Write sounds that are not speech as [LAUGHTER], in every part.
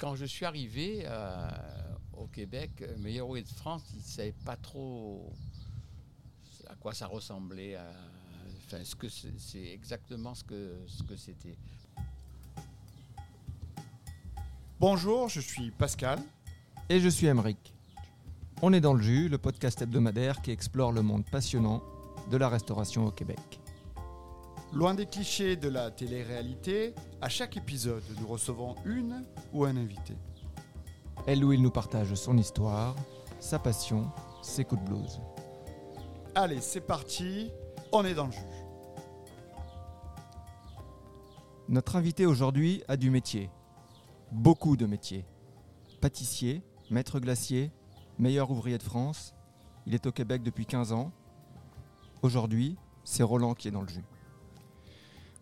quand je suis arrivé euh, au Québec, Meilleur Way de France, il ne savait pas trop à quoi ça ressemblait. à- Enfin, ce que c'est c'est exactement ce que ce que c'était. Bonjour, je suis Pascal. Et je suis Emeric. On est dans le jus, le podcast hebdomadaire qui explore le monde passionnant de la restauration au Québec. Loin des clichés de la télé-réalité, à chaque épisode, nous recevons une ou un invité. Elle où il nous partage son histoire, sa passion, ses coups de blues. Allez, c'est parti, on est dans le jus. Notre invité aujourd'hui a du métier. Beaucoup de métiers. Pâtissier, maître glacier, meilleur ouvrier de France. Il est au Québec depuis 15 ans. Aujourd'hui, c'est Roland qui est dans le jus.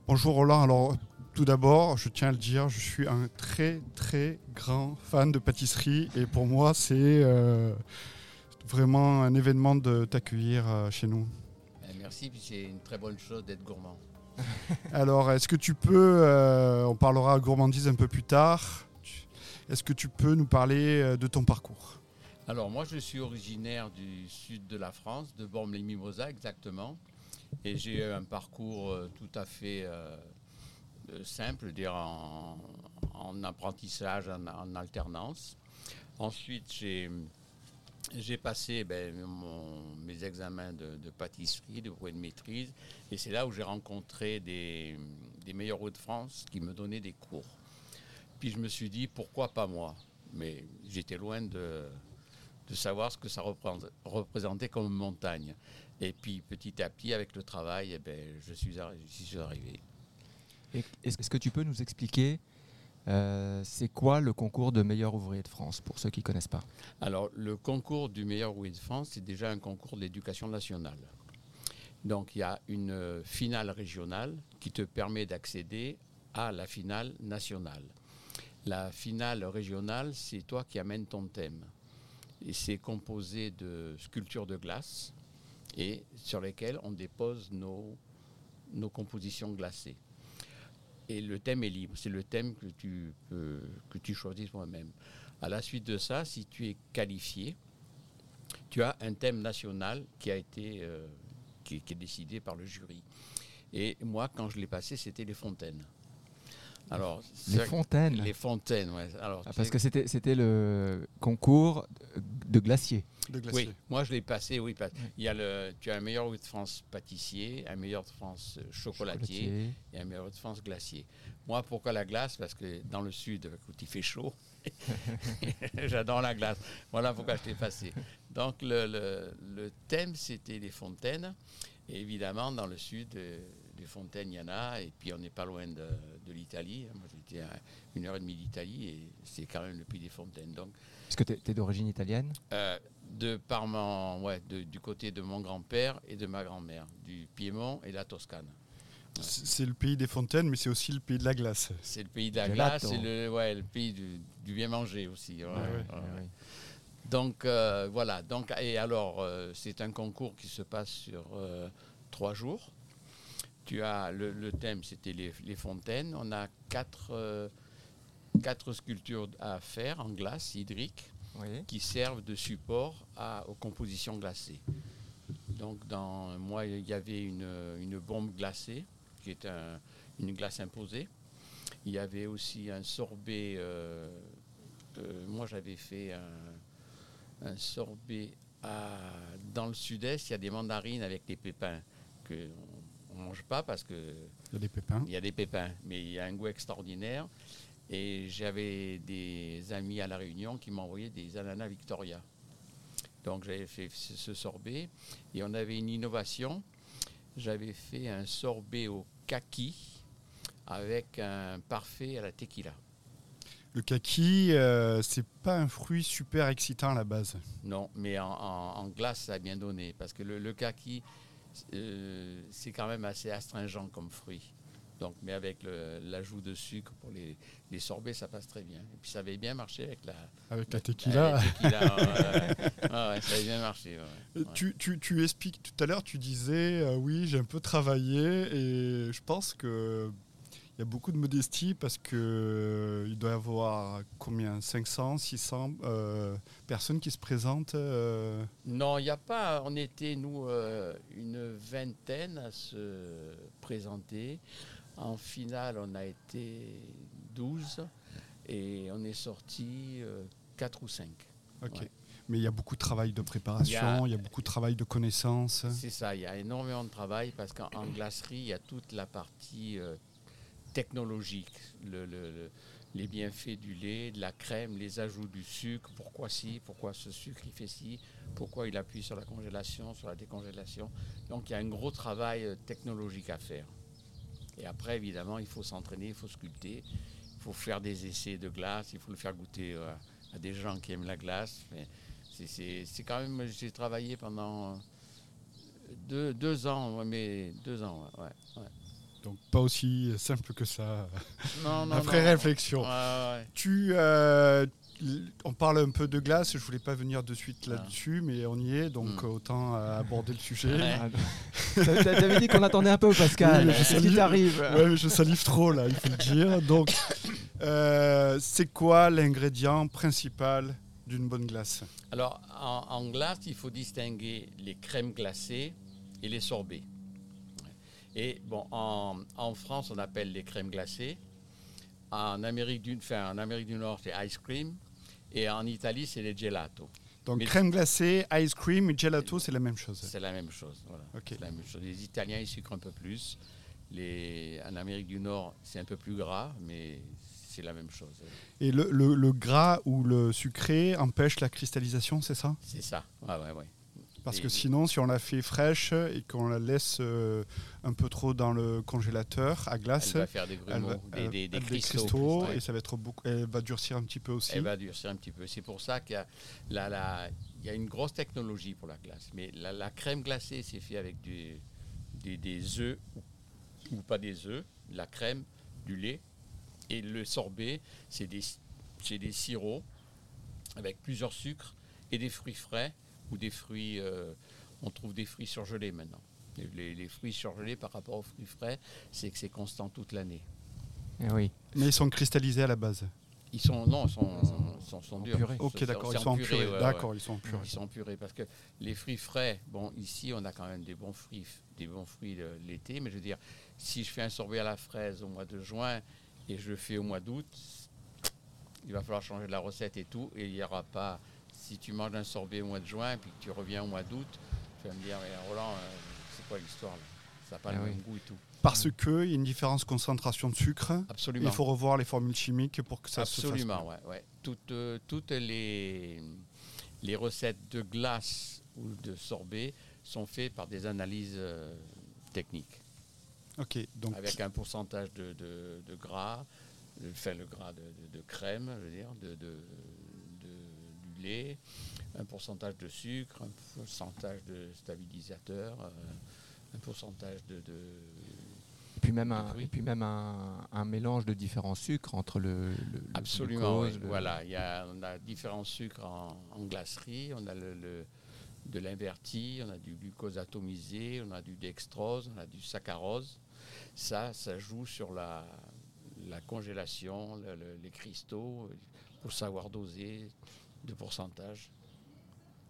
Bonjour Roland, alors tout d'abord, je tiens à le dire, je suis un très très grand fan de pâtisserie et pour moi c'est euh, vraiment un événement de t'accueillir euh, chez nous. Ben, merci, puis c'est une très bonne chose d'être gourmand. [LAUGHS] Alors, est-ce que tu peux, euh, on parlera gourmandise un peu plus tard, est-ce que tu peux nous parler de ton parcours? Alors moi, je suis originaire du sud de la France, de Bormes-les-Mimosas exactement, et j'ai eu un parcours euh, tout à fait euh, euh, simple, dire en, en apprentissage, en, alternance. Ensuite, j'ai passé ben, mes examens de, pâtisserie, de brevet de maîtrise, et c'est là où j'ai rencontré des, meilleurs hauts de France qui me donnaient des cours. Puis je me suis dit, pourquoi pas moi? Mais j'étais loin de, savoir ce que ça représent- représentait comme montagne. Et puis petit à petit, avec le travail, eh ben, je suis arrivé. Est-ce que tu peux nous expliquer euh, c'est quoi le concours de meilleur ouvrier de France pour ceux qui ne connaissent pas? Alors, le concours du meilleur ouvrier de France, c'est déjà un concours de l'éducation nationale. Donc, il y a une euh, finale régionale qui te permet d'accéder à la finale nationale. La finale régionale, c'est toi qui amènes ton thème. Et c'est composé de sculptures de glace et sur lesquelles on dépose nos, compositions glacées. Et le thème est libre, c'est le thème que tu, choisis toi-même. À la suite de ça, si tu es qualifié, tu as un thème national qui a été euh, qui est décidé par le jury. Et moi, quand je l'ai passé, c'était les fontaines. Alors, Les fontaines Les fontaines, ouais. Alors, Ah, Parce que c'était c'était le concours de glacier. de glacier oui, moi je l'ai passé, oui. Il y a le, tu as un meilleur de France pâtissier, un meilleur de France euh, chocolatier, Chocolatier. et un meilleur de France glacier. Moi, pourquoi la glace? Parce que dans le sud, quand il fait chaud, [LAUGHS] [LAUGHS] j'adore la glace. Voilà pourquoi je t'ai passé. Donc le, le- le thème, c'était les fontaines. Et évidemment, dans le sud, les fontaines, il y en a. Et puis on n'est pas loin de, de l'Italie. Moi, j'étais à une heure et demie d'Italie et c'est quand même le pays des fontaines. Donc Est-ce que tu es, d'origine italienne? Euh, de par mon, ouais, de- du côté de mon grand-père et de ma grand-mère, du Piémont et de la Toscane. C'est c'est le pays des fontaines, mais c'est aussi le pays de la glace. C'est le pays de la glace, c'est le, ouais, le pays du, du bien manger aussi. ouais, ouais. ouais, ouais. Donc euh, voilà, donc, et alors euh, c'est un concours qui se passe sur euh, trois jours. Tu as le, le thème, c'était les, les fontaines. On a quatre, euh, quatre sculptures à faire en glace hydrique. Oui. qui servent de support à- aux compositions glacées. Donc, dans moi, il y avait une, une bombe glacée, qui est un- une glace imposée. Il y avait aussi un sorbet. euh, euh, moi, j'avais fait un, un sorbet à- dans le sud-est. Il y a des mandarines avec des pépins que on ne mange pas parce que Il y a des pépins. il y a des pépins, mais il y a un goût extraordinaire. Et j'avais des amis à La Réunion qui m'envoyaient des ananas Victoria. Donc j'avais fait ce ce sorbet. Et on avait une innovation. J'avais fait un sorbet au kaki avec un parfait à la tequila. Le kaki, euh, c'est pas un fruit super excitant à la base. Non, mais en, en- en glace, ça a bien donné. Parce que le, le kaki, euh, c'est quand même assez astringent comme fruit. Donc, mais avec l'ajout de sucre pour les, les sorbets, ça passe très bien. Et puis ça avait bien marché avec la, Avec la tequila. avec la tequila, ouais, ouais. [LAUGHS] Ouais, ouais, ça avait bien marché. ouais, ouais. Tu, tu, tu expliques tout à l'heure, tu disais euh, oui, j'ai un peu travaillé et je pense que Il y a beaucoup de modestie parce que euh, il doit y avoir combien? 500, 600 euh, personnes qui se présentent. euh, Non, il n'y a pas. On était, nous, euh, une vingtaine à se présenter. En finale, on a été 12 et on est sorti 4 ou 5. ok. Ouais. Mais il y a beaucoup de travail de préparation, il y a, beaucoup de travail de connaissances. C'est ça, il y a énormément de travail parce qu'en en glacerie, il y a toute la partie technologique, le- le- le- les bienfaits du lait, de la crème, les ajouts du sucre, pourquoi ci, pourquoi ce sucre il fait ci, pourquoi il appuie sur la congélation, sur la décongélation. Donc il y a un gros travail euh, technologique à faire. Et après, évidemment, il faut s'entraîner, il faut sculpter, il faut faire des essais de glace, il faut le faire goûter euh, à des gens qui aiment la glace. C'est- quand même, j'ai travaillé pendant euh, deux, ans, mais deux ans, ouais. Donc pas aussi simple que ça. [LAUGHS] Non, non, Après non. réflexion. Ouais, ouais. Tu, euh, on parle un peu de glace. Je voulais pas venir de suite Ah. là-dessus, mais on y est, donc Mm. autant euh, [LAUGHS] aborder le sujet. Ouais. Ah, T'a- [LAUGHS] t'a- T'avais dit qu'on attendait un peu, Pascal. Oui, je Qu'est-ce qui salue. t'arrive Ouais, mais je salive trop là, il faut le dire. Donc, euh, c'est quoi l'ingrédient principal d'une bonne glace? Alors, en, en glace, il faut distinguer les crèmes glacées et les sorbets. Et bon, en, en France, on appelle les crèmes glacées. En Amérique du, enfin, en Amérique du Nord, c'est ice cream. Et en Italie, c'est les gelato. Donc Mais- crème glacée, ice cream et gelato, c'est la même chose. C'est la même chose. Voilà. Ok. C'est la même chose. Les Italiens, ils sucrent un peu plus. Les, en Amérique du Nord, c'est un peu plus gras, mais c'est la même chose. Et le, le- le gras ou le sucré empêche la cristallisation, c'est ça? C'est ça. Ouais, ouais, ouais. Parce que sinon, si on la fait fraîche et qu'on la laisse euh, un peu trop dans le congélateur à Elle glace, va faire des elle grumeaux, va- des, elle- des- des elle- cristaux. Et ça va être beaucoup, elle va durcir un petit peu aussi. Elle va durcir un petit peu. C'est pour ça qu'il y a, la- la- il y a une grosse technologie pour la glace. Mais la, la crème glacée, c'est fait avec du- des, des œufs ou, pas des œufs, la crème, du lait. Et le sorbet, c'est des, c'est des sirops avec plusieurs sucres et des fruits frais ou des fruits. euh, on trouve des fruits surgelés maintenant. Les- fruits surgelés par rapport aux fruits frais, c'est que c'est constant toute l'année. Eh oui. Mais ils sont cristallisés à la base. Ils sont non, ils sont, ils sont, sont En durs. purée. Ok, d'accord, ils sont ouais. D'accord, ils sont en purée. Ils sont purés parce que les fruits frais, bon, ici on a quand même des bons fruits, des bons fruits de l'été, mais je veux dire, si je fais un sorbet à la fraise au mois de juin et je le fais au mois d'août, il va falloir changer de la recette et tout, et il n'y aura pas. Si tu manges un sorbet au mois de juin et puis que tu reviens au mois d'août, tu vas me dire, mais Roland, euh, c'est quoi l'histoire là? Ça n'a pas Ah le oui. même goût et tout. Parce qu'il y a une différence de concentration de sucre. Absolument. Il faut revoir les formules chimiques pour que ça se Absolument, fasse. ouais, ouais. Toutes, euh, toutes les, les recettes de glace ou de sorbet sont faites par des analyses euh, techniques, Ok, donc avec un pourcentage de, de- de gras, le, enfin, le gras de, de- de crème, je veux dire, de, de- lait, un pourcentage de sucre, un pourcentage de stabilisateur, euh, un pourcentage de, de- Et puis même, un, et puis même un, un mélange de différents sucres entre le, le- le Absolument, glucose, oui. le- Voilà, il y a, on a différents sucres en, en glacerie. On a le, le- de l'inverti, on a du glucose atomisé, on a du dextrose, on a du saccharose. Ça, ça joue sur la, la congélation, le- le- les cristaux, pour savoir doser de pourcentage.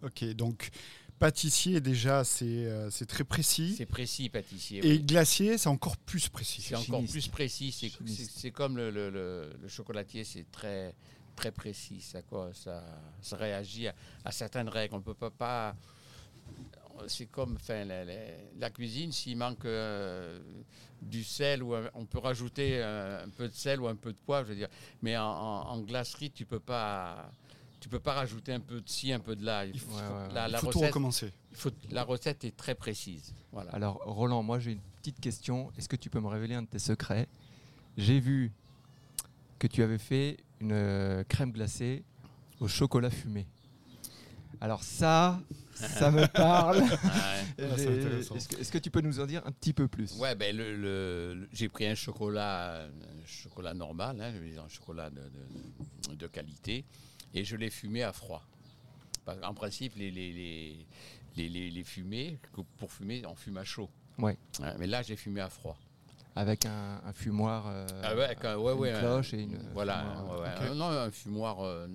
Ok, donc pâtissier déjà c'est euh, c'est très précis. C'est précis, pâtissier. Et oui. glacier c'est encore plus précis. C'est encore plus précis. C'est- comme le, le- le- le chocolatier, c'est très, très précis. Ça, quoi, ça, ça réagit à, à certaines règles. On ne peut pas. pas c'est comme enfin, la, la- la cuisine, s'il manque euh, du sel, ou un- on peut rajouter un peu de sel ou un peu de poivre, je veux dire. Mais en, en- en glacerie, tu ne peux pas. Tu peux pas rajouter un peu de ci, un peu de là. Il faut- faut, Ouais, ouais, ouais. la, il la faut tout recette, recommencer. il faut- la recette est très précise. Voilà. Alors Roland, moi j'ai une petite question. Est-ce que tu peux me révéler un de tes secrets? J'ai vu que tu avais fait une euh, crème glacée au chocolat fumé. Alors ça, [LAUGHS] ça me parle. Ouais. Ah. Est-ce que, tu peux nous en dire un petit peu plus? Ouais, ben le, le- le- j'ai pris un chocolat, un chocolat normal, hein, un chocolat de, de- de qualité, et je l'ai fumé à froid. Qu'en principe, les, les, les, les, les- les fumées, pour fumer, on fume à chaud. Ouais. Hein, mais là, j'ai fumé à froid. Avec un, un fumoir, euh, Ah ouais, avec un- ouais, une ouais, cloche et une. Voilà, fumoir, ouais, ouais. ok. Euh, non, un fumoir euh,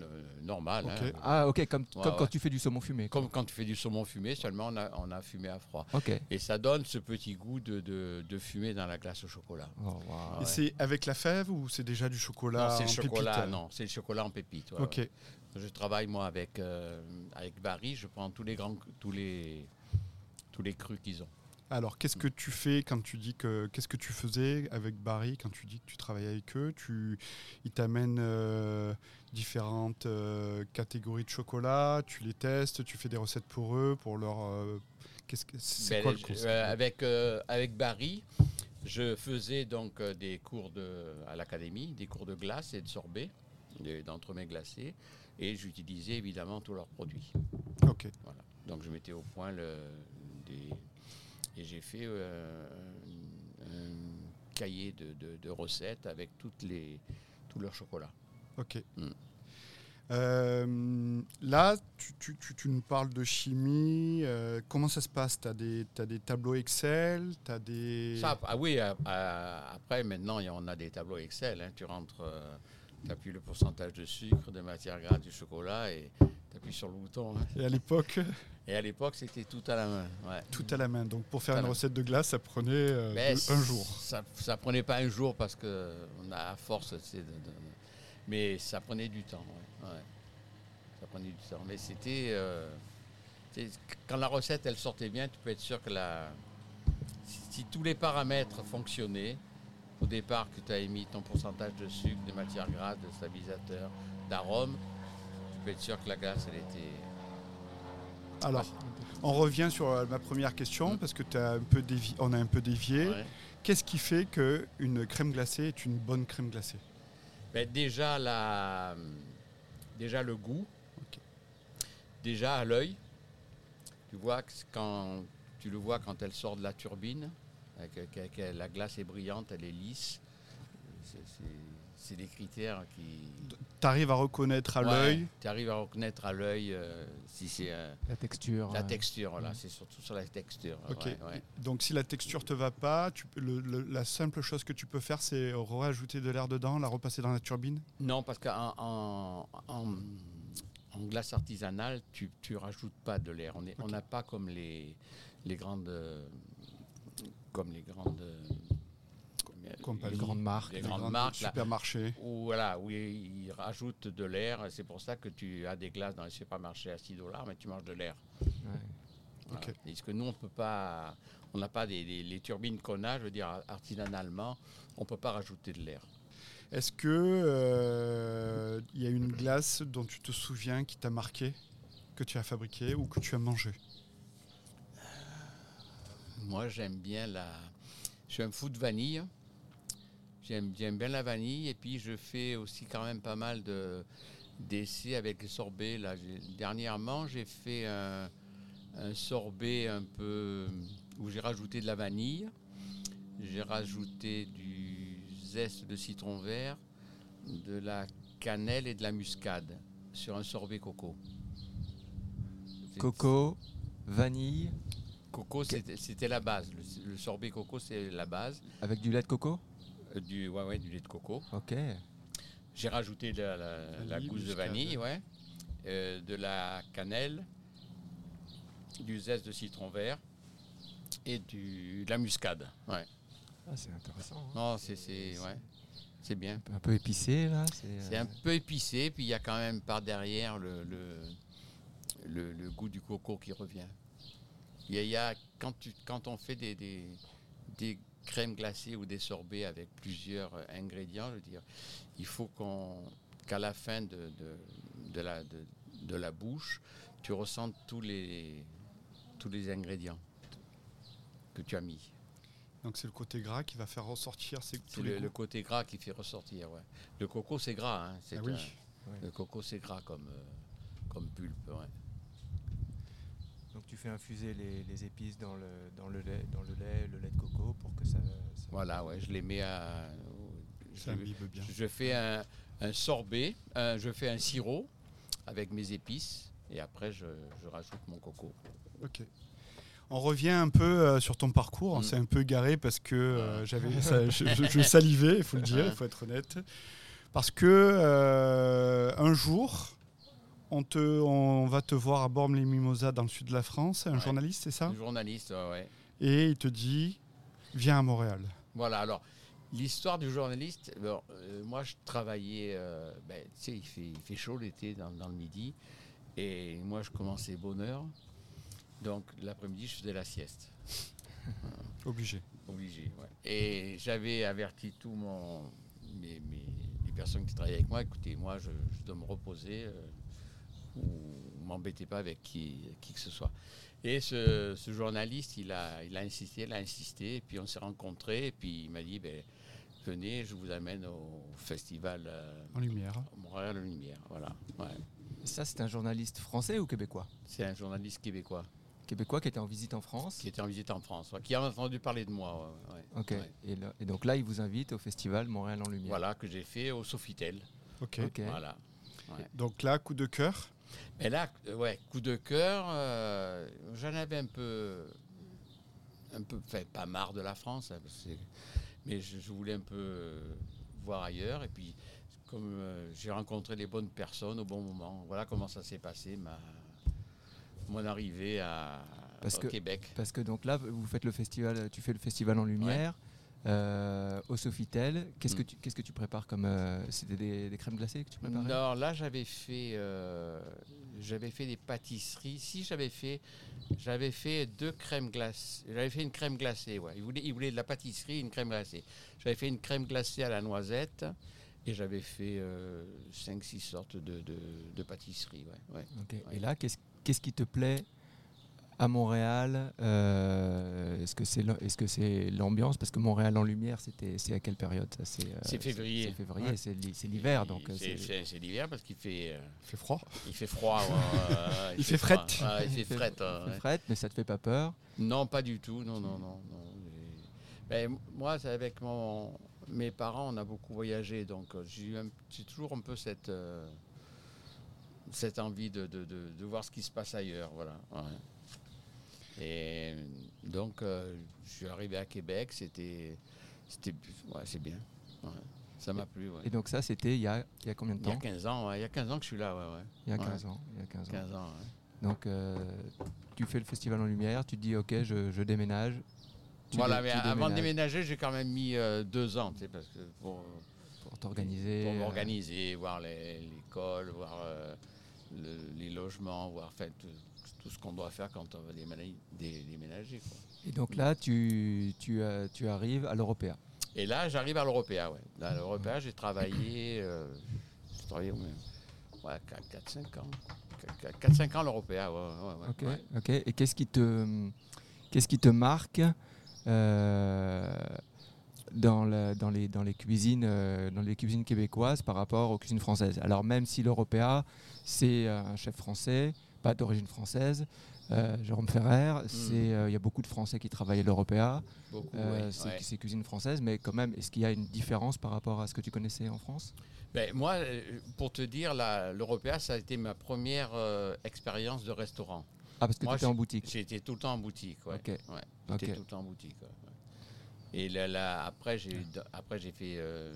normal. hein. Ah ok, comme, Ouais, comme ouais. quand tu fais du saumon fumé. Comme quand tu fais du saumon fumé, seulement on a, on a fumé à froid. Ok. Et ça donne ce petit goût de, de, de fumée dans la glace au chocolat. Oh, wow. Et ouais. c'est avec la fève ou c'est déjà du chocolat non, c'est le en chocolat, pépite? non, c'est le chocolat en pépite. ouais, Ok. ouais. Je travaille moi avec, euh, avec Barry, je prends tous les grands, tous les, tous les crus qu'ils ont. Alors, qu'est-ce que tu fais quand tu dis que qu'est-ce que tu faisais avec Barry quand tu dis que tu travaillais avec eux? Tu, ils t'amènent euh, différentes euh, catégories de chocolat, tu les testes, tu fais des recettes pour eux, pour leur. euh, qu'est-ce que c'est Ben, quoi le concept? avec, avec Barry, je faisais donc des cours de, à l'académie, des cours de glace et de sorbet, de- d'entremets glacés, et j'utilisais évidemment tous leurs produits. Ok. Voilà. Donc je mettais au point le, des, et j'ai fait euh, un, un cahier de, de- de recettes avec toutes les, tous leurs chocolats. Ok. Mm. Euh, là, tu, tu- tu- tu nous parles de chimie. euh, comment ça se passe? Tu as, des tableaux Excel? As des. Ça, ah oui, à- à- après, maintenant, on a des tableaux Excel. hein. Tu rentres, tu appuies le pourcentage de sucre, de matière grasse, du chocolat et tu appuies sur le bouton. hein. Et à l'époque, [LAUGHS] Et à l'époque, c'était tout à la main. ouais. tout à la main. Donc, pour faire Tout une recette de glace, ça prenait euh, deux- un jour. Ça, ça prenait pas un jour parce que on a à force, c'est de- de- mais ça prenait du temps. ouais, ouais. Ça prenait du temps. Mais c'était euh, quand la recette elle sortait bien, tu peux être sûr que la si, si tous les paramètres fonctionnaient au départ que tu as émis ton pourcentage de sucre, de matière grasse, de stabilisateur, d'arôme, être sûr que la glace elle était Alors, on revient sur euh, ma première question Mm. parce que t'as un peu dévi- on a un peu dévié. ouais. Qu'est-ce qui fait qu'une crème glacée est une bonne crème glacée? Ben, déjà, la, déjà le goût, déjà à l'œil. Tu vois quand tu le vois quand elle sort de la turbine, euh, que, que- que la glace est brillante, elle est lisse. C'est des critères qui. Tu arrives à reconnaître à l'œil. Tu arrives à reconnaître à l'œil euh, si c'est euh, La texture. la euh, texture. Voilà, mm. c'est surtout sur la texture. Ok. ouais, ouais. Donc si la texture te va pas, tu peux- le- le- la simple chose que tu peux faire, c'est rajouter de l'air dedans, la repasser dans la turbine? Non, parce qu'en en, en- en glace artisanale, tu ne rajoutes pas de l'air. On est- on Ok. n'a pas comme les, les grandes. Comme les grandes. Euh. Les grandes marques. Les Les grandes marques, supermarchés. où, voilà, où ils ils rajoutent de l'air. C'est pour ça que tu as des glaces dans les supermarchés à 6 dollars, mais tu manges de l'air. Ouais. Voilà. Ok. Parce que nous, on peut pas. On n'a pas des, des- les turbines qu'on a, je veux dire, artisanalement, on ne peut pas rajouter de l'air. Est-ce que euh, il y a une glace dont tu te souviens qui t'a marqué, que tu as fabriquée ou que tu as mangé Moi, j'aime bien la. Je suis un fou de vanille. J'aime bien la vanille. Et puis, je fais aussi quand même pas mal de d'essais avec les sorbets. Là, dernièrement, j'ai fait un, un sorbet un peu où j'ai rajouté de la vanille. J'ai rajouté du zeste de citron vert, de la cannelle et de la muscade sur un sorbet coco. Coco, vanille, Coco, c'était la base. Le, le sorbet coco, c'est la base. avec du lait de coco? Du, ouais, ouais, du lait de coco. Ok. J'ai rajouté de la, la- gousse de vanille, ouais. Euh, de la cannelle, du zeste de citron vert et du, de la muscade. Ouais. Ah, c'est intéressant. hein. Non, c'est c'est- ouais, c'est bien. Un peu épicé là. C'est C'est euh, un peu épicé, puis il y a quand même par derrière le, le, le- le goût du coco qui revient. Il y a, il y a- quand, tu, quand on fait des, des, des crèmes glacées ou des sorbets avec plusieurs euh, ingrédients, je veux dire, il faut qu'on qu'à la fin de, de, de la, de, de la bouche, tu ressentes tous les, tous les ingrédients que tu as mis. Donc c'est le côté gras qui va faire ressortir ces C'est le, côté gras qui fait ressortir. Ouais. Le coco, c'est gras. hein, Ah oui. un- Le coco, c'est gras comme, euh, comme pulpe. ouais. Donc tu fais infuser les, les épices dans le, dans, le lait, dans le lait, le lait de coco pour que ça. ça- Voilà, ouais, je les mets à. Ça Je, bien. je fais un, un sorbet, un- je fais un sirop avec mes épices et après je, je rajoute mon coco. Ok. On revient un peu euh, sur ton parcours. On Mm. s'est un peu garé parce que euh, Ouais. j'avais, ça- [LAUGHS] je, je- je salivais, il faut le dire, il faut être honnête. Parce que euh, un jour, on, te, on va te voir à Bormes-les-Mimosas dans le sud de la France, un Ouais. journaliste, c'est ça? Un journaliste, ouais. Et il te dit, viens à Montréal. Voilà, alors, l'histoire du journaliste, bon, euh, moi je travaillais, euh, ben, tu sais, il fait, il fait chaud l'été dans, dans le midi, et moi je commençais bonne heure, donc l'après-midi je faisais la sieste, [LAUGHS] Obligé. obligé. ouais. Et j'avais averti tous mon, mes, mes- les personnes qui travaillaient avec moi, écoutez, moi je, je dois me reposer, euh, ou m'embêtez pas avec qui, qui que ce soit. Et ce, ce journaliste, il a, il a insisté, il a insisté, et puis on s'est rencontrés, et puis il m'a dit, ben, venez, je vous amène au festival euh, En lumière. Montréal Lumière. Voilà. Ouais. Ça, c'est un journaliste français ou québécois? C'est un journaliste québécois Québécois qui était en visite en France? qui était en visite en France, ouais, qui a entendu parler de moi. ouais, ouais, Ok. ouais. Et, là- et donc là, il vous invite au festival Montréal en Lumière. Voilà, que j'ai fait au Sofitel. Ok. Ok. Voilà. Donc là, coup de cœur? Mais là, ouais, coup de cœur, euh, j'en avais un peu, un peu, enfin, pas marre de la France, hein, parce que- mais je, je voulais un peu euh, voir ailleurs. Et puis, comme euh, j'ai rencontré les bonnes personnes au bon moment, voilà comment ça s'est passé, ma, mon arrivée à, Parce au que- Québec. Parce que donc là, vous faites le festival, tu fais le festival en lumière euh, au Sofitel. Qu'est-ce que Mm. tu qu'est-ce que tu prépares comme euh, c'était des, des crèmes glacées que tu préparais? Non, là j'avais fait, euh, j'avais fait des pâtisseries. Si j'avais fait, j'avais fait deux crèmes glacées. J'avais fait une crème glacée. Ouais. Il voulait, il voulait de la pâtisserie, une crème glacée. J'avais fait une crème glacée à la noisette et j'avais fait 5-6 sortes de, de, de pâtisseries. Ouais, ouais. Ok. Ouais. Et là, qu'est-ce qu'est-ce qui te plaît à Montréal Euh, Est-ce que c'est l'am- est-ce que c'est l'ambiance? Parce que Montréal en lumière, c'était c'est à quelle période ça? C'est euh, C'est février. C'est février, Ouais. c'est l'hi- c'est l'hiver, donc euh, c'est, l'hiver parce qu'il fait, euh, Il fait froid. il fait froid. [LAUGHS] Il fait frette. Il fait Il fait- frette. il ouais, fait frette, mais ça te fait pas peur? Non, pas du tout. Non, non, non. non. Moi, c'est avec mon, mes parents, on a beaucoup voyagé, donc j'ai toujours un peu cette, euh, cette envie de, de- de- de voir ce qui se passe ailleurs. Voilà. ouais. Et donc, euh, je suis arrivé à Québec, c'était. c'était ouais, c'est bien. Ouais. Ça m'a plu. ouais. Et donc ça, c'était il y a, il y a combien de Il y a temps? 15 ans, ouais. il y a 15 ans que je suis là. Ouais, ouais. Il y a Ouais. 15 ans. Il y a 15 ans. 15 ans. Donc euh, tu fais le festival en lumière, tu te dis ok, je, je déménage. Tu Voilà, dé- mais avant de déménager, j'ai quand même mis euh, deux ans, tu sais, parce que pour, pour t'organiser. Pour m'organiser, voir l'école, voir le- les logements, voir enfin, tout, tout ce qu'on doit faire quand on va déménager. dé- déménager, quoi. Et donc là, tu, tu, tu arrives à l'Européa. Et là, j'arrive à l'Européa. Ouais. À l'Européa, j'ai travaillé, euh, j'ai travaillé ouais, 4-5 ans. 4-5 ans à l'Européa, ouais, ouais, ouais, Ok. ouais. Ok. Et qu'est-ce qui te, qu'est-ce qui te marque euh, dans, la- dans, les, dans les cuisines, euh, dans les cuisines québécoises par rapport aux cuisines françaises? Alors même si l'Européa, c'est un chef français, pas d'origine française. euh, Jérôme Ferrer, c'est euh, il y a beaucoup de Français qui travaillent à l'Européa. Euh, ouais, c'est ouais. cuisine française, mais quand même, est-ce qu'il y a une différence par rapport à ce que tu connaissais en France? Ben, moi, euh, pour te dire, l'Européa, ça a été ma première expérience de restaurant. Ah, parce que tu étais en boutique. Été tout le temps en boutique, ouais. Ouais. J'étais tout le temps en boutique. Et là, là, après, j'ai eu- après j'ai fait euh,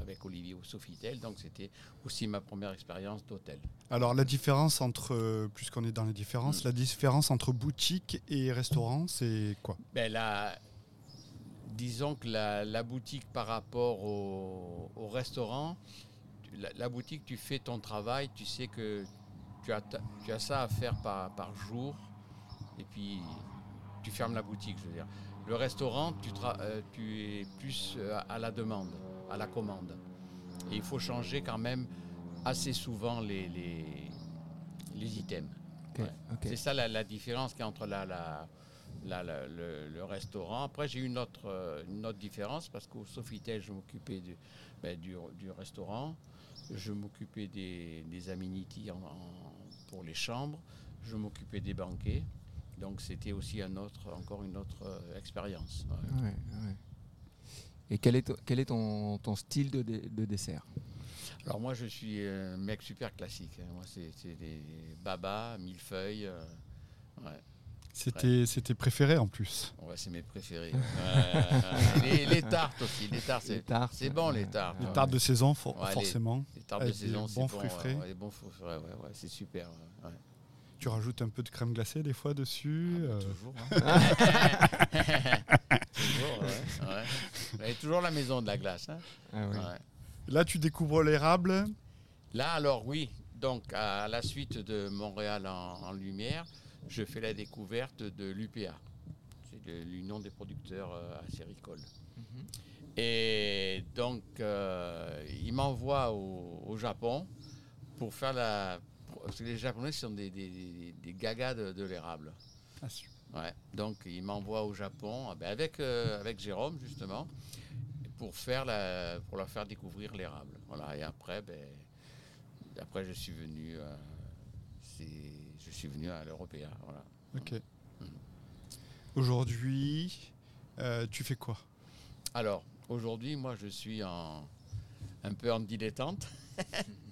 avec Olivier au Sofitel, donc c'était aussi ma première expérience d'hôtel. Alors la différence entre, euh, puisqu'on est dans les différences, Mm. la différence entre boutique et restaurant, c'est quoi? Ben là, disons que la, la boutique par rapport au, au restaurant, la, la boutique, tu fais ton travail, tu sais que tu as, tu as ça à faire par, par jour, et puis tu fermes la boutique, je veux dire. Le restaurant, tu, euh, tu es plus euh, à la demande, à la commande. Et il faut changer quand même assez souvent les, les, les items. Ouais. C'est ça la, la différence qu'il y a entre la, la- la- la- le, le restaurant. Après, j'ai eu une autre, une autre différence parce qu'au Sofitel, je m'occupais du, ben, du, du restaurant. Je m'occupais des, des amenities en- en- pour les chambres. Je m'occupais des banquets. Donc, c'était aussi un autre, encore une autre euh, expérience. Ouais. Ouais, ouais. Et quel est, ton- quel est ton, ton style de, dessert? Alors, moi, je suis un mec super classique. hein. Moi, c'est des babas, millefeuilles. euh, ouais. C'était c'était préféré en plus. Ouais, c'est mes préférés. [LAUGHS] Les, les tartes aussi. Les tartes, c'est bon, les euh, tartes. Les ouais. tartes de saison, for- Ouais, les- forcément. Les tartes de saison, c'est bon. fruits frais. ouais, les bons fruits frais, ouais, ouais, c'est super. ouais. Tu rajoutes un peu de crème glacée des fois dessus. Ah, bah, euh, Toujours. hein. [LAUGHS] [LAUGHS] toujours, ouais. ouais. Mais toujours la maison de la glace. hein. Ah oui. Ouais. Là, tu découvres l'érable. Là, alors oui, donc à la suite de Montréal en, en lumière, je fais la découverte de l'UPA. C'est l'Union des producteurs euh, acéricoles. Mhm. Et donc, euh, il m'envoie au, au Japon pour faire la. Parce que les Japonais sont des, des, des- des gagas de, de l'érable. Ah, Ouais. Donc, il m'envoie au Japon ah ben, avec, euh, avec Jérôme, justement, pour, faire la, pour leur faire découvrir l'érable. Voilà. Et après, ben, après je suis venu. euh, je suis venu à l'Européen. Voilà. Ok. Mhm. Aujourd'hui, euh, tu fais quoi? Alors, aujourd'hui, moi, je suis en, un peu en dilettante. [LAUGHS]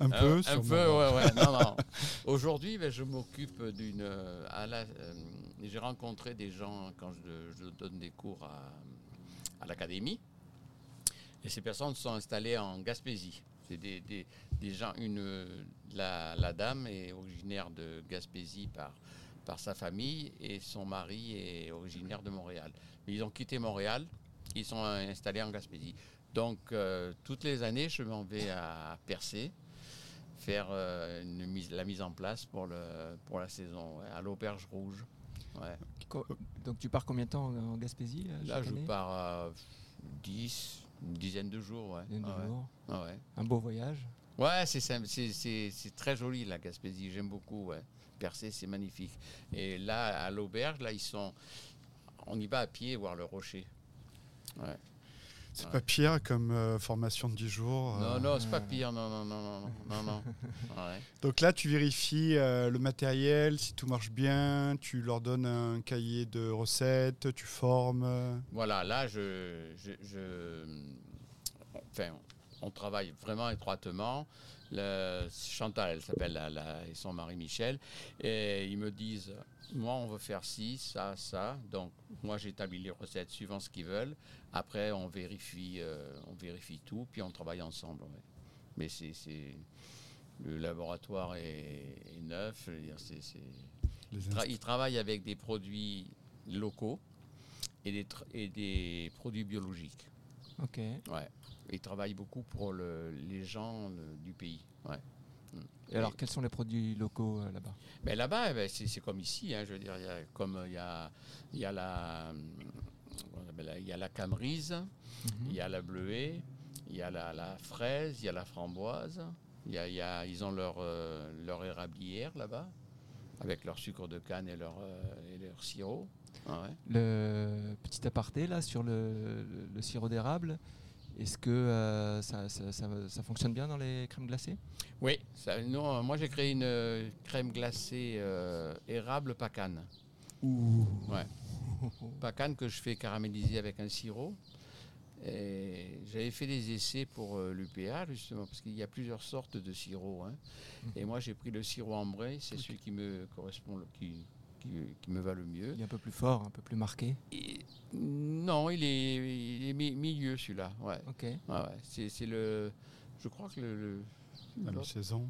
Un Un- peu Un, sûrement. peu, ouais, ouais. Non, non. [LAUGHS] Aujourd'hui, ben, je m'occupe d'une. euh, euh, J'ai rencontré des gens quand je, je donne des cours à, à l'académie. Et ces personnes sont installées en Gaspésie. C'est des, des- des gens. Une, la, la dame est originaire de Gaspésie par, par sa famille et son mari est originaire de Montréal. Mais ils ont quitté Montréal, ils sont installés en Gaspésie. Donc, euh, toutes les années, je m'en vais à Percé faire euh, une mise, la mise en place pour, le, pour la saison, ouais, à l'Auberge Rouge. Ouais. Donc tu pars combien de temps en Gaspésie euh, Là, je pars à 10, une dizaine de jours. Ouais, Ah. Ah. Un beau voyage. Ouais, c'est très joli la Gaspésie, j'aime beaucoup. Ouais. Percé, c'est magnifique. Et là, à l'auberge, là, ils sont. On y va à pied voir le rocher. Ouais. C'est Ouais. pas pire comme euh, formation de 10 jours. euh. Non, non, c'est pas pire. Non, non, non, non, non, non. [LAUGHS] Ouais. Donc là, tu vérifies euh, le matériel, si tout marche bien, tu leur donnes un cahier de recettes, tu formes. Voilà, là, je, je, je- enfin, on travaille vraiment étroitement. Le, Chantal, elle s'appelle, et son mari Michel, et ils me disent, moi, on veut faire ci, ça, ça. Donc, moi, j'établis les recettes suivant ce qu'ils veulent. Après, on vérifie, euh, on vérifie tout, puis on travaille ensemble. ouais. Mais c'est, c'est- le laboratoire est, est neuf. c'est- Tra- ils travaillent avec des produits locaux et des, tr- et des produits biologiques. Ok. Ouais. Ils travaillent beaucoup pour le- les gens euh, du pays. Ouais. Et alors quels sont les produits locaux euh, là-bas? Mais là-bas, eh ben, c'est comme ici. hein, je veux dire, il y a, comme il y a, y a la, il y a la camerise, il y a la bleuée, il y a la, la fraise, il y a la framboise. Y a, y a- ils ont leur, euh, leur érablière là-bas, avec leur sucre de canne et leur, euh, et leur sirop. Ouais. Le petit aparté là sur le, le- le sirop d'érable, est-ce que euh, ça, ça- ça- ça fonctionne bien dans les crèmes glacées? Oui, nous, euh, moi j'ai créé une euh, crème glacée euh, érable pacane. Ouais. [LAUGHS] Pacane que je fais caraméliser avec un sirop. Et j'avais fait des essais pour euh, l'UPA justement parce qu'il y a plusieurs sortes de sirop. hein. Et moi j'ai pris le sirop ambré, c'est celui qui me correspond, qui, qui, qui me va le mieux. Il est un peu plus fort, un peu plus marqué. Et- non, il est, il est mi- milieu celui-là. Ouais. Ok. Ouais, ouais. C'est, le, je crois que le, le- à l'autre, mi-saison.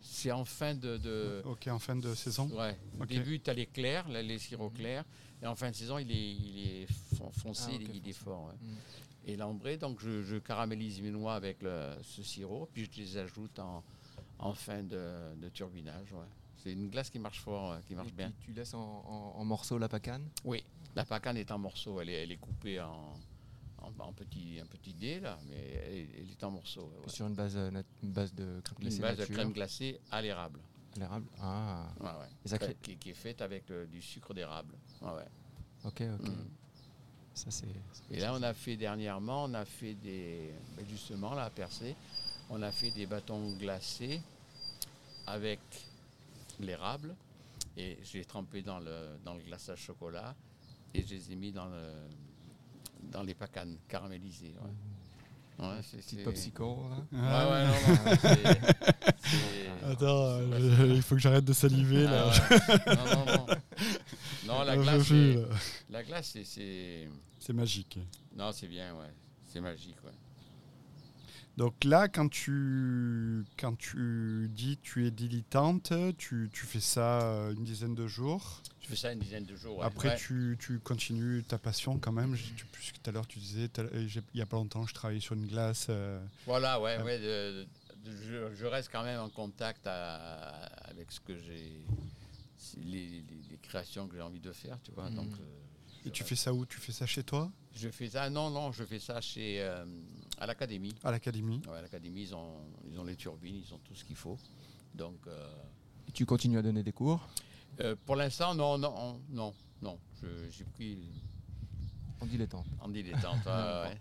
c'est, en fin de, de- Ok, en fin de saison. Ouais. Au début, tu as les clairs, les sirops clairs. Et en fin de saison, il est, il est fon- foncé, Ah, il est fort. ouais. Mm. Et l'ambré, donc je, je caramélise mes noix avec le- ce sirop, puis je les ajoute en, en fin de, de turbinage. ouais. C'est une glace qui marche fort, ouais, qui marche Et bien. tu laisses en, en- en morceaux la pacane? Oui, la pacane est en morceaux, elle est, elle est coupée en, en, petits, un petit dé, là, mais elle, elle est en morceaux. ouais, sur une base, euh, une base de crème glacée Une base de crème glacée à l'érable. à l'érable. Ah, Ouais, ouais. Et ça crée- Qui, qui est faite avec euh, du sucre d'érable. Ouais, ouais. ok, ok. Mm. Ça c'est. Et là, on a fait dernièrement, on a fait des. ben Justement, là, à Percé, on a fait des bâtons glacés avec l'érable. Et j'ai trempé dans le, dans le glaçage chocolat et je les ai mis dans, le, dans les pacanes caramélisées. Ouais. Ouais, c'est- Petite c'est- popsicle là. Ouais, ouais, non, non, c'est- c'est- [LAUGHS] Attends, je- il faut que j'arrête de saliver. là. Ah ouais. non, non, non. Non, la [LAUGHS] glace, c'est- la glace, c'est- c'est. C'est magique. Non, c'est bien, ouais. C'est magique, ouais. Donc là, quand tu, quand tu dis tu es dilettante, tu, tu fais ça euh, une dizaine de jours. Je fais ça une dizaine de jours. ouais. Après, Ouais. tu, tu continues ta passion quand même. Tu- Puisque tout à l'heure, tu disais, euh, il n'y a pas longtemps, je travaillais sur une glace. euh, Voilà, ouais, Ah. ouais. de- de- je, je reste quand même en contact à- avec ce que j'ai. Les, les- les créations que j'ai envie de faire, tu vois. Mhm. Donc, euh, et tu fais ça où? Tu fais ça chez toi? Je fais ça, non, non, je fais ça chez, euh, à l'académie. À l'académie Ouais, à l'académie, ils ont, ils ont les turbines, ils ont tout ce qu'il faut. Donc, euh, Et tu continues à donner des cours? Euh, pour l'instant, non, non, non, non. Je- J'ai pris en dilettante. en dilettante. ouais,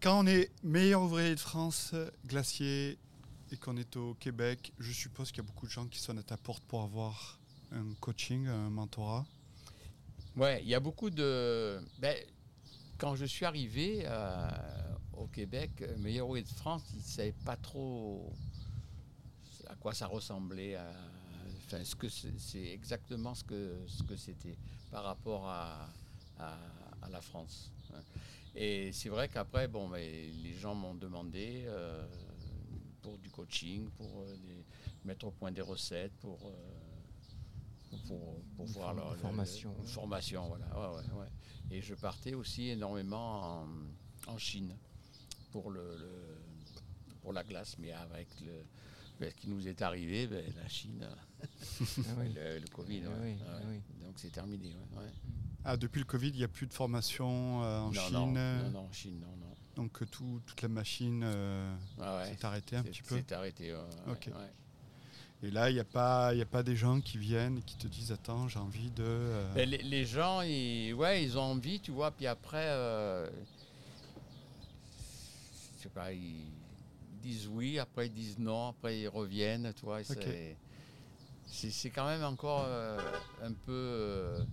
Quand on est meilleur ouvrier de France, glacier, et qu'on est au Québec, je suppose qu'il y a beaucoup de gens qui sonnent à ta porte pour avoir un coaching, un mentorat? Ouais, il y a beaucoup de. Ben, quand je suis arrivé euh, au Québec, euh, Meilleur Ouvrier de France, ils ne savaient pas trop à quoi ça ressemblait. Enfin, ce que c'est exactement ce que ce que c'était par rapport à, à, la France. hein. Et c'est vrai qu'après, bon, les gens m'ont demandé euh, pour du coaching, pour des- mettre au point des recettes, pour pour, pour Une voir leur- formation. formation, voilà. Ouais, ouais, ouais. Et je partais aussi énormément en, en Chine pour le, le- pour la glace, mais avec le ben, ce qui nous est arrivé, ben, la Chine, [LAUGHS] Ah oui. le, le Covid, Ah ouais. oui, Ouais. ah oui. donc c'est terminé. ouais, ouais. Ah, depuis le Covid, il n'y a plus de formation euh, en non, Chine. non, non, non, en Chine, non, non. Donc euh, tout, toute la machine euh, Ah ouais, s'est arrêtée un petit peu. C'est arrêté. ouais, ouais, Ok. Et là, il n'y a, pas- il y a pas des gens qui viennent et qui te disent Attends, j'ai envie de. euh, Ben, les, les gens, ils, ouais, ils ont envie, tu vois, puis après, euh, je sais pas, ils disent oui, après ils disent non, après ils reviennent, tu vois. c'est- quand même encore euh, un peu.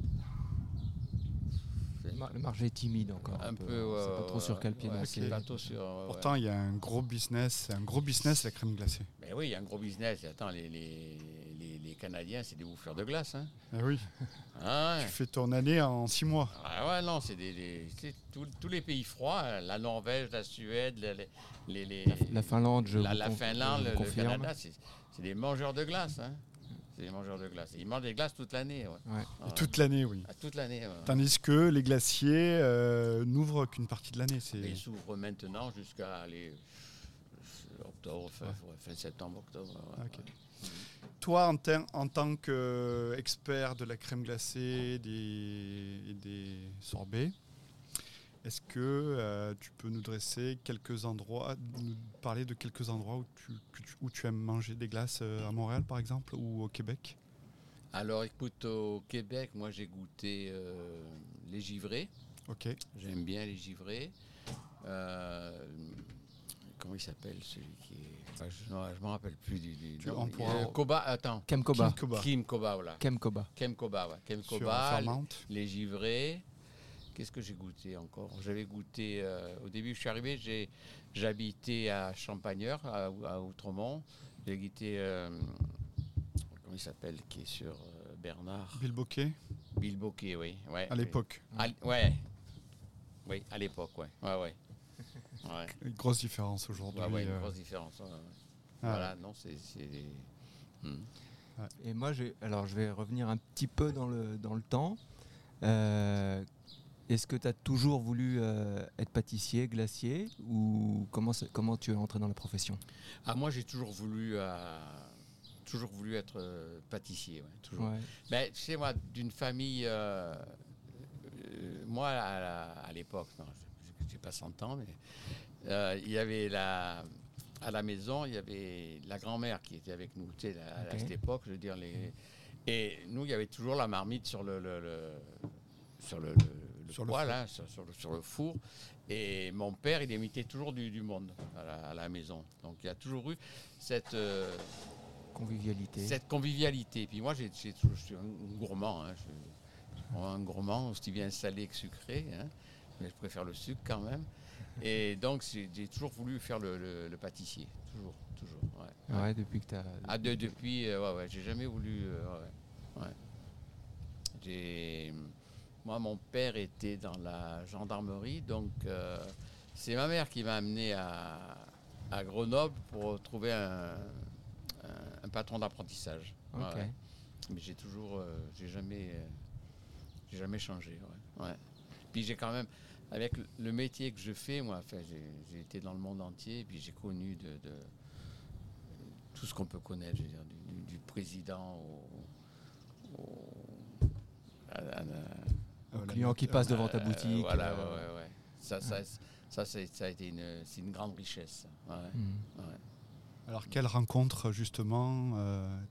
Le mar- Le marché est timide encore. un peu. On sait pas ouais, trop sur quel pied ouais, trop sur. ouais, Pourtant, il y a un gros business, un gros business la crème glacée. Mais oui, il y a un gros business. Attends, les, les, les, les Canadiens, c'est des bouffeurs de glace. Hein. Ah oui, Ah ouais. tu fais ton année en six mois. Ah ouais, non, c'est des, tous- les pays froids, hein, la Norvège, la Suède, les, les- les- les- La, la Finlande, je la, vous la Finlande, je le, vous le. Canada, c'est c'est des mangeurs de glace. Hein. C'est des mangeurs de glace. Ils mangent des glaces toute l'année. Ouais. Ouais. Ah. Toute l'année, oui. Ah, toute l'année. ouais. Tandis que les glaciers euh, n'ouvrent qu'une partie de l'année. Ils s'ouvrent maintenant jusqu'à octobre, fin, septembre, octobre. ouais. Toi, en, en tant qu'expert de la crème glacée des, et des sorbets, est-ce que euh, tu peux nous dresser quelques endroits, nous parler de quelques endroits où tu, que tu- où tu aimes manger des glaces euh, à Montréal, par exemple, ou au Québec? Alors écoute, au Québec, moi j'ai goûté euh, les givrés. Ok. J'aime bien les givrés. Euh, comment il s'appelle celui qui est. enfin, je ne me rappelle plus du. du Tu- nom. on pourra- Euh, Koba, attends. Kem Koba. Kim Koba, voilà. Kem Koba. Kem Koba, ouais. Kem sur Koba, les givrés. Qu'est-ce que j'ai goûté encore? J'avais goûté. euh, au début, je suis arrivé, j'ai, j'habitais à Champagneur, à, à Outremont. J'ai goûté. euh, comment il s'appelle Qui est sur euh, Bernard? Bill Bocquet, oui. Ouais, à l'époque. L- ouais. Oui, à l'époque, ouais. Ouais, ouais. Ouais, Une grosse différence aujourd'hui. ouais, ouais, une euh. grosse différence. ouais, ouais. Ah, Voilà, non, c'est. c'est des- Hmm. Et moi, j'ai- alors je vais revenir un petit peu dans le, dans le temps. Euh, Est-ce que tu as toujours voulu euh, être pâtissier, glacier ou comment, comment tu es entré dans la profession? Ah, moi, j'ai toujours voulu. euh, toujours voulu être euh, pâtissier, ouais, toujours. Ouais. Ben, tu sais, moi, d'une famille. moi, à, l'époque, n'ai pas 100 ans, mais il y avait la. À la maison, il y avait la grand-mère qui était avec nous, tu sais, à, cette époque, je veux dire. Les, et nous, il y avait toujours la marmite sur le, le- le- sur le, le- Sur le poêle, hein, sur, sur le, sur le four. Et mon père, il imitait toujours du, du monde à la, à la maison. Donc, il y a toujours eu cette. euh, Convivialité. cette convivialité. Puis moi, j'ai, je suis un gourmand. hein. Je un gourmand, aussi bien salé que sucré. hein. Mais je préfère le sucre quand même. Et donc, j'ai, j'ai toujours voulu faire le, le- le pâtissier. Toujours, toujours. ouais. Ouais, depuis que tu as. Ah, de- depuis, euh, ouais, ouais, j'ai jamais voulu. euh, ouais, ouais. J'ai- Moi, mon père était dans la gendarmerie, donc euh, c'est ma mère qui m'a amené à, à Grenoble pour trouver un, un- un patron d'apprentissage. Ouais. Mais j'ai toujours, euh, j'ai jamais, euh, j'ai jamais changé. ouais, ouais. Puis j'ai quand même, avec le- métier que je fais, moi, enfin, j'ai été dans le monde entier, puis j'ai connu de, de- tout ce qu'on peut connaître, je veux dire, du, président au, au- à- à- à- Au client qui passe devant ta euh, boutique. voilà, euh, ouais, ouais, ouais. Ça, ça, ça, a été une, c'est une grande richesse. Ouais, hmm. ouais. Alors, quelle rencontre, justement, euh,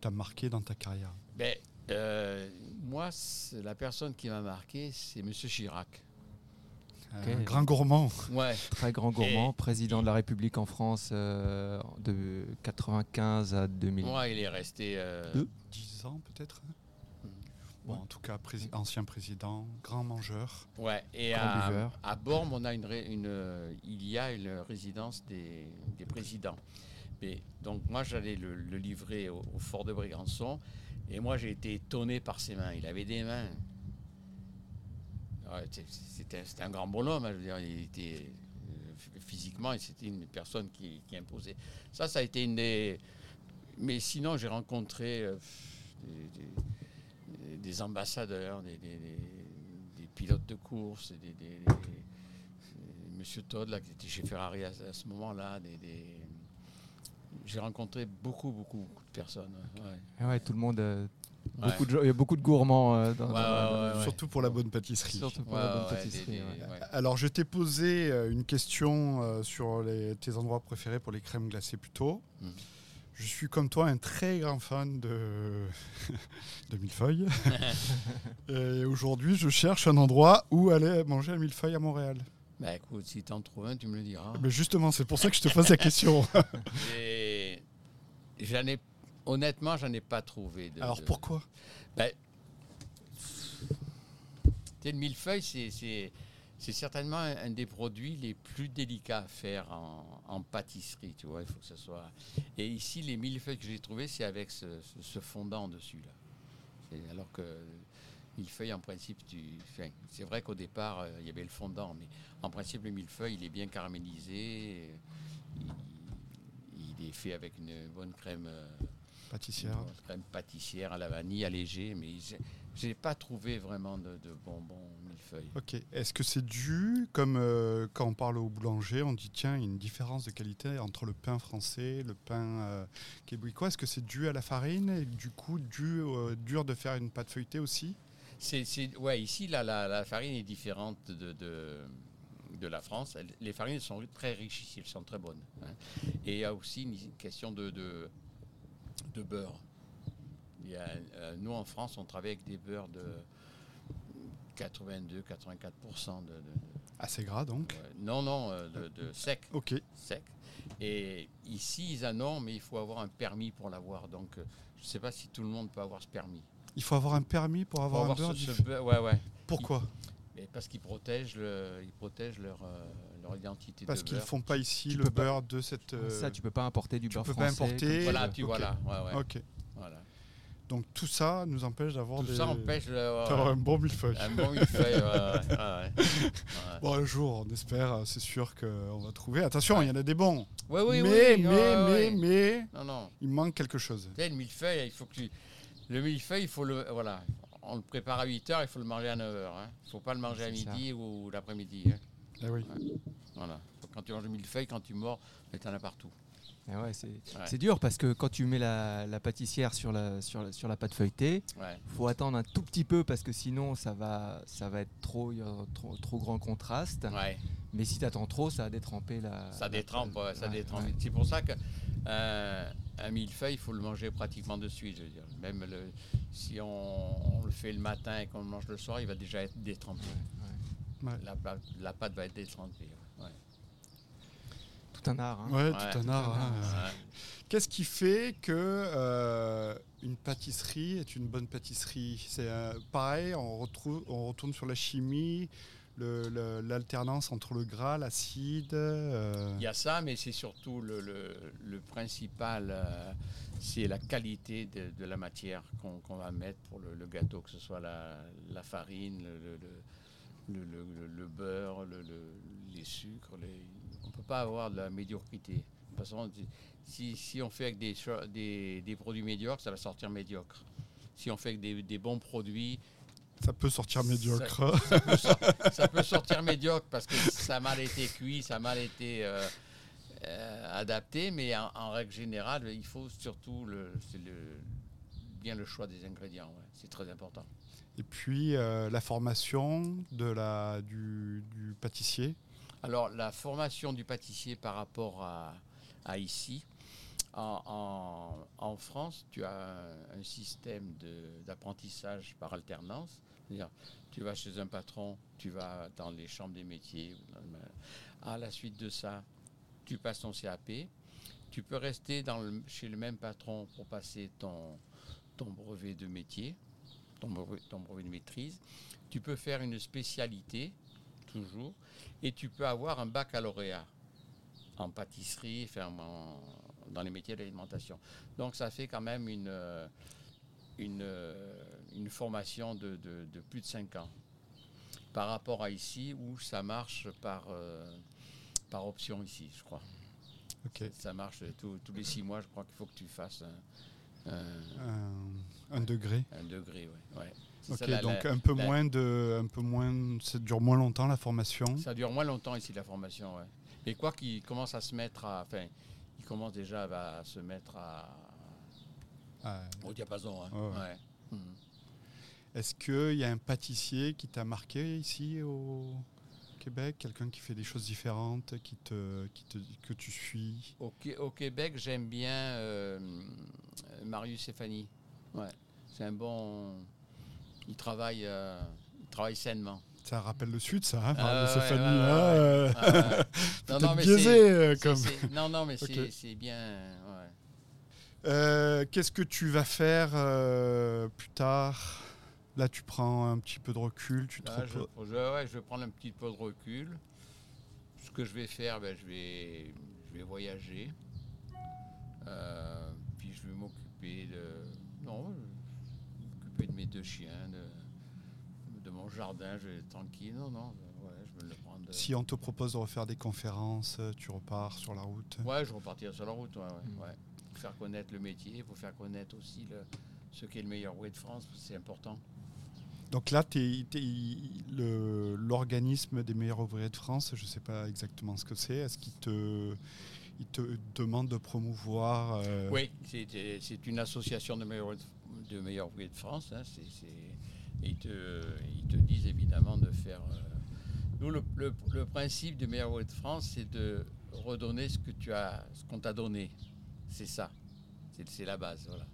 t'as marqué dans ta carrière? Ben, euh, moi, la personne qui m'a marqué, c'est M. Chirac. Un grand gourmand. Ouais. [LAUGHS] Très grand gourmand, président de la République en France euh, de 95 à 2000. Moi, il est resté. euh, Deux. 10 ans, peut-être hein? Bon, en tout cas, ancien président, grand mangeur. Ouais, et à, buveur. à Bormes, on a une, euh, il y a une résidence des, des présidents. Mais, donc moi, j'allais le, le livrer au, au fort de Brégançon, et moi, j'ai été étonné par ses mains. Il avait des mains. Ouais, c'était, un grand bonhomme, hein, je veux dire, il était euh, ph- physiquement, et c'était une personne qui, qui imposait. Ça, ça a été une des. Mais sinon, j'ai rencontré euh, des, des- des ambassadeurs, des, des- des- des pilotes de course, des, des- des- des- Monsieur Todd, là, qui était chez Ferrari à, à ce moment-là. Des, des- J'ai rencontré beaucoup, beaucoup, beaucoup de personnes. ouais, ouais. Ah ouais, tout le monde. euh, Ouais. beaucoup de, gens- il y a beaucoup de gourmands euh, dans, Ouais, dans- dans- ouais, ouais. Surtout pour la bonne pâtisserie. Surtout pour la bonne. Alors, je t'ai posé euh, une question euh, sur les- tes endroits préférés pour les crèmes glacées plus tôt. Je suis comme toi un très grand fan de, [LAUGHS] de millefeuilles. [LAUGHS] Et aujourd'hui, je cherche un endroit où aller manger un millefeuille à Montréal. Bah écoute, si t'en trouves un, tu me le diras. Mais justement, c'est pour ça que je te pose la question. [LAUGHS] Et j'en ai, honnêtement, j'en ai pas trouvé. De, Alors de- pourquoi? Ben, tu sais, le millefeuille, c'est, c'est, certainement un, un des produits les plus délicats à faire en, en pâtisserie, tu vois. Il faut que ce soit. Et ici, les millefeuilles que j'ai trouvés, c'est avec ce, ce- ce fondant dessus là. Alors que millefeuille, en principe, tu, enfin, c'est vrai qu'au départ, euh, il y avait le fondant, mais en principe, le millefeuille, il est bien caramélisé. Il, il est fait avec une bonne crème. euh, Pâtissière. Même pâtissière à la vanille, allégée, mais j'ai- j'ai pas trouvé vraiment de, de bonbons millefeuilles. Ok. Est-ce que c'est dû, comme euh, quand on parle au boulanger, on dit tiens, il y a une différence de qualité entre le pain français, le pain euh, québécois. Est-ce que c'est dû à la farine et du coup dû, euh, dur de faire une pâte feuilletée aussi? C'est, c'est- ouais, ici, là, la, la farine est différente de, de, de la France. Les farines sont très riches ici, elles sont très bonnes. hein. Et il y a aussi une question de beurre. Il y a, euh, nous, en France, on travaille avec des beurres de 82-84% de, de- de- Assez gras donc. non, non, euh, de, de sec. [LAUGHS] Ok. sec. Et ici, ils en ont, mais il faut avoir un permis pour l'avoir. Donc, euh, je ne sais pas si tout le monde peut avoir ce permis. Il faut avoir un permis pour Pour avoir un avoir beurre. ce- ce beurre- ouais, ouais. Pourquoi Mais parce qu'ils protègent, le, ils protègent leur, euh, leur identité Parce qu'ils beurre. font pas ici Tu le pas- beurre de cette. euh, Ça, tu peux pas importer du tu beurre peux pas importer. Voilà, puis Ok. voilà. Ouais, ouais, Ok. voilà. Donc tout ça nous empêche d'avoir des... ça empêche d'avoir ouais. un bon millefeuille. un bon millefeuille. ouais, ouais, ouais, ouais. Bon, un jour, on espère, euh, c'est sûr qu'on va trouver. Attention, il y en a des bons. Ouais, oui, mais, oui, mais, mais, ouais. mais, Non, non. il manque quelque chose. Tu sais, le millefeuille, il faut que tu... Le millefeuille, il faut le... Voilà. On le prépare à 8 heures, il faut le manger à 9 heures. Il ne faut pas le manger à ça. midi ou l'après-midi. hein. Eh oui. Voilà. Quand tu manges le millefeuille, quand tu mords, tu en as partout. Eh ouais, c'est Ouais. dur parce que quand tu mets la, la pâtissière sur la, sur, la, sur la pâte feuilletée, Ouais. faut attendre un tout petit peu parce que sinon ça va, ça va être trop, il y aura trop, trop grand contraste. Ouais. Mais si tu attends trop, ça va détremper la. Ça la- détrempe, ouais, ça ouais, détrempe. ouais. C'est pour ça que euh, un millefeuille, il faut le manger pratiquement de suite. Je veux dire. Même le, si on, on le fait le matin et qu'on le mange le soir, il va déjà être détrempé. Ouais. La, pâte- la pâte va être détrempée. Tout un art. hein. Ouais, Ouais. tout un art. hein. Ouais. Qu'est-ce qui fait que euh, une pâtisserie est une bonne pâtisserie? C'est euh, pareil, on, retrouve, on retourne sur la chimie, l'alternance entre le gras, l'acide. euh, Il y a ça, mais c'est surtout le, le- le principal, euh, c'est la qualité de, de la matière qu'on va mettre pour le, le gâteau, que ce soit la, la farine, le, le- le- le- le- le- le beurre, le- le- les sucres. les- peut pas avoir de la médiocrité. De toute façon, si, si on fait avec des, cho- des, des produits médiocres, ça va sortir médiocre. Si on fait avec des, des bons produits, Ça peut sortir médiocre. ça peut, sor- ça peut sortir médiocre parce que ça a mal été cuit, ça a mal été euh, euh, adapté, mais en, en règle générale, il faut surtout le, c'est le- bien le choix des ingrédients. ouais. C'est très important. Et puis euh, la formation de la, du, du pâtissier. Alors, la formation du pâtissier par rapport à, ici, en, France, tu as un, système d'apprentissage par alternance. C'est-à-dire, tu vas chez un patron, tu vas dans les chambres des métiers. À la suite de ça, tu passes ton CAP. Tu peux rester chez le même patron pour passer ton, brevet de métier, ton brevet de maîtrise. Tu peux faire une spécialité, toujours, et tu peux avoir un baccalauréat en pâtisserie, dans les métiers de l'alimentation. Donc ça fait quand même une, euh, une, euh, une formation de, de- de plus de 5 ans. Par rapport à ici, où ça marche par, euh, par option ici, je crois. Ok. Ça marche tous- tous les 6 mois, je crois qu'il faut que tu fasses un, un- Un, un degré. un degré. Ouais. C'est Ok, ça, la- donc la- un peu la- moins de, un peu moins, ça dure moins longtemps la formation. Ça dure moins longtemps ici la formation, ouais. Et quoi qu'il commence à se mettre à, enfin, il commence déjà à, se mettre à, Ah, au diapason. hein. Ouais, ouais. Ouais. Mhm. Est-ce qu'il y a un pâtissier qui t'a marqué ici au Québec? Quelqu'un qui fait des choses différentes, qui te, qui te, que tu suis? Au, Qué- au Québec, j'aime bien euh, Marius Stéphanie. Ouais. C'est un bon. Il travaille, euh, il travaille sainement. Ça rappelle le Sud, ça, hein, Ah ouais, hein, ouais. euh, ouais. [LAUGHS] non, non, mais biaisé, c'est- c'est- comme. c'est- non, non, mais c'est Ok. c'est bien. Euh, Qu'est-ce que tu vas faire plus tard? Là, tu prends un petit peu de recul, tu te Là, je, je- vais prendre un petit peu de recul. Ce que je vais faire, ben, je, vais, je vais voyager. Puis je vais m'occuper de. Non, m'occuper de mes deux chiens, de, de mon jardin. Je vais être tranquille. Non, non, ouais, je vais le prendre. Si on te propose de refaire des conférences, euh, tu repars sur la route? Ouais, je repartirai sur la route. Ouais, ouais, Mm. ouais. Pour faire connaître le métier, pour faire connaître aussi le, ce qu'est le meilleur way de France, c'est important. Donc là, l'organisme des meilleurs ouvriers de France, je ne sais pas exactement ce que c'est. Est-ce qu'il te, il te demande de promouvoir euh, Oui, c'est une association de meilleurs, de meilleurs ouvriers de France. hein, et ils, te, ils te disent évidemment de faire. euh, nous, le, le- le principe de meilleurs ouvriers de France, c'est de redonner ce que tu as, ce qu'on t'a donné. C'est ça. C'est la base. Voilà.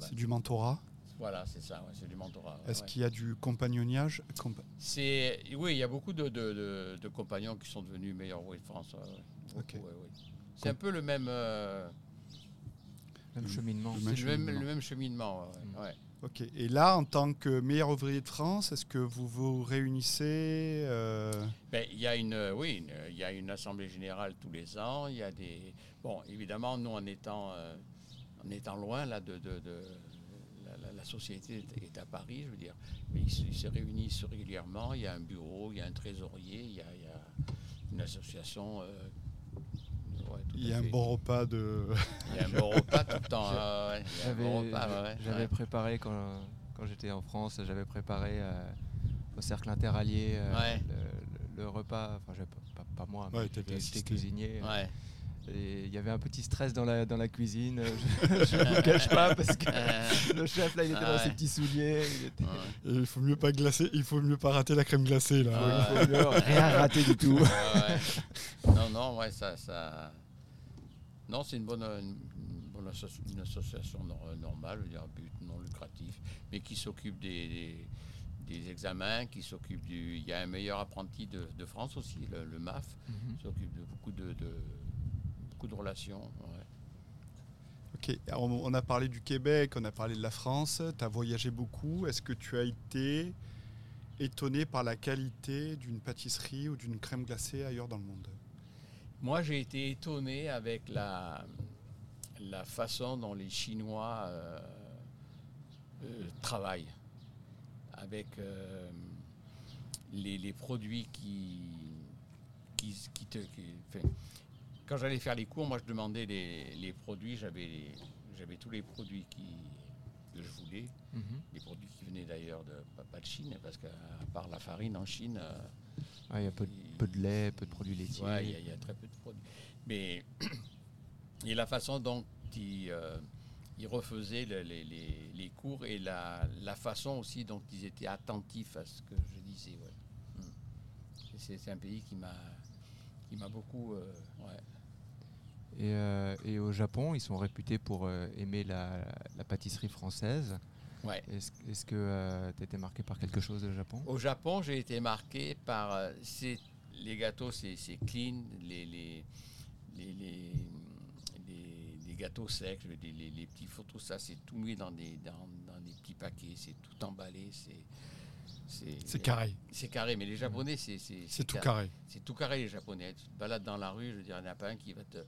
C'est du mentorat Voilà, c'est ça. ouais, c'est du mentorat. Est-ce ouais. qu'il y a du compagnonnage Compa- C'est oui, il y a beaucoup de, de- de- de compagnons qui sont devenus meilleurs ouvriers de France. ouais. C'est un peu le même, euh, Même cheminement. le c'est même le même, cheminement. le même cheminement. ouais, Mm. ouais. Ok. Et là, en tant que meilleur ouvrier de France, est-ce que vous vous réunissez euh, Ben, il y a une, euh, oui, une- il y a une assemblée générale tous les ans. Il y a des, bon, évidemment, nous en étant, euh, en étant loin là de, de- de- la, la- la société est- à Paris, je veux dire, mais ils, se- ils se réunissent régulièrement. Il y a un bureau, il y a un trésorier, il y a, il y a une association. euh, ouais, Il y a un bon repas de. Il y a un bon repas tout le temps. [LAUGHS] ouais, bon J'avais ouais, préparé quand, quand j'étais en France, j'avais préparé euh, au cercle interallié euh, Ouais. le, le- le repas. Enfin, j'avais pas, pas- pas moi, mais j'étais cuisinier. Il y avait un petit stress dans la, dans la cuisine. [LAUGHS] Je ne vous cache pas parce que Euh, le chef là, il était Ah dans ses ouais. petits souliers. Il était... ouais. Et il faut mieux pas glacer, il faut mieux pas rater la crème glacée là. Ah, Il faut mieux rien rater du tout. Ouais. Non, non, ouais, ça, ça... Non, c'est une bonne, une, bonne une association nor- normale, à but non lucratif, mais qui s'occupe des, des, des examens, qui s'occupe du... Il y a un meilleur apprenti de, de France aussi, le, le MAF, Mhm. qui s'occupe de beaucoup de, de- beaucoup de relations. ouais. Ok. Alors, on a parlé du Québec, on a parlé de la France. Tu as voyagé beaucoup. Est-ce que tu as été étonné par la qualité d'une pâtisserie ou d'une crème glacée ailleurs dans le monde? Moi, j'ai été étonné avec la, la façon dont les Chinois euh, euh, travaillent, avec euh, les, les produits qui, qui, qui te... qui- quand j'allais faire les cours, moi, je demandais les, les produits, j'avais j'avais tous les produits qui, que je voulais, Mhm. les produits qui venaient d'ailleurs de pas, de Chine, parce qu'à part la farine en Chine, euh, Ouais, Il y a peu de, peu de lait, peu de produits laitiers. Ouais, il y, a- il y a très peu de produits. Mais [CLEARS THROAT] et la façon dont ils, euh, ils refaisaient le- les, les- les cours et la, la façon aussi dont ils étaient attentifs à ce que je disais. ouais. Mm. Et C'est c'est un pays qui m'a qui m'a beaucoup. euh, ouais. Et, euh, et au Japon, ils sont réputés pour euh, aimer la, la pâtisserie française. Ouais. Est-ce est-ce que tu étais marqué par quelque chose au Japon? Au Japon, j'ai été marqué par euh, c'est- les gâteaux, c'est c'est clean, les, les, les, les, les- les gâteaux secs, dire, les, les petits fours, tout ça, c'est tout mis dans des, dans, dans des petits paquets, c'est tout emballé, c'est C'est carré. C'est carré, mais les Japonais, c'est c'est C'est tout car- carré. C'est tout carré les Japonais. Tu te balades dans la rue, je veux dire, il n'y en a pas un qui va te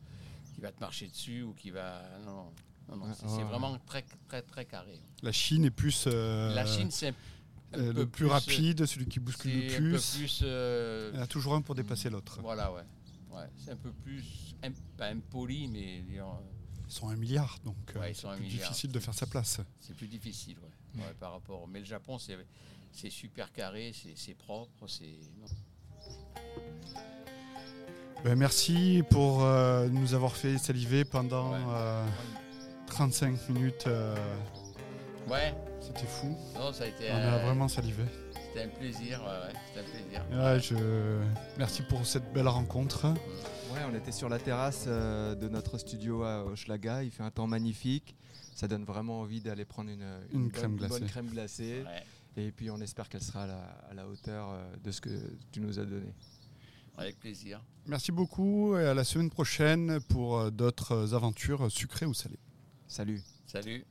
qui va te marcher dessus ou qui va non non, c'est ouais. vraiment très très très carré. La Chine est plus euh, La Chine, c'est un, un euh, le plus, euh, rapide, celui qui bouscule le un plus. peu plus. euh, Il y en a toujours un pour dépasser l'autre. Voilà, ouais. ouais. C'est un peu plus, pas impoli, mais disons, Ils sont un milliard, donc Ouais, ils sont c'est un plus milliard. difficile de faire sa place. c'est plus difficile, ouais. Ouais, par rapport. Mais le Japon, c'est c'est super carré, c'est c'est propre, c'est. Ben, merci pour euh, nous avoir fait saliver pendant Ouais. euh, 35 minutes. euh, Ouais, C'était fou. non, ça a été, On a euh, vraiment salivé. c'était un plaisir, ouais, ouais, c'était un plaisir. Ouais, je... Merci pour cette belle rencontre. Ouais, on était sur la terrasse euh, de notre studio à Hochelaga. Il fait un temps magnifique. Ça donne vraiment envie d'aller prendre une, Une bonne- crème glacée. bonne crème glacée. Ouais, Et puis on espère qu'elle sera à la, à la hauteur euh, de ce que tu nous as donné. Avec plaisir. Merci beaucoup et à la semaine prochaine pour euh, d'autres aventures sucrées ou salées. Salut Salut.